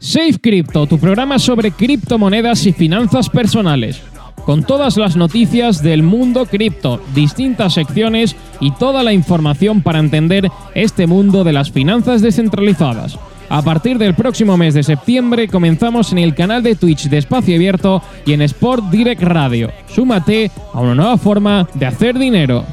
Safe Crypto, tu programa sobre criptomonedas y finanzas personales. Con todas las noticias del mundo cripto, distintas secciones y toda la información para entender este mundo de las finanzas descentralizadas. A partir del próximo mes de septiembre comenzamos en el canal de Twitch de Espacio Abierto y en Sport Direct Radio. Súmate a una nueva forma de hacer dinero.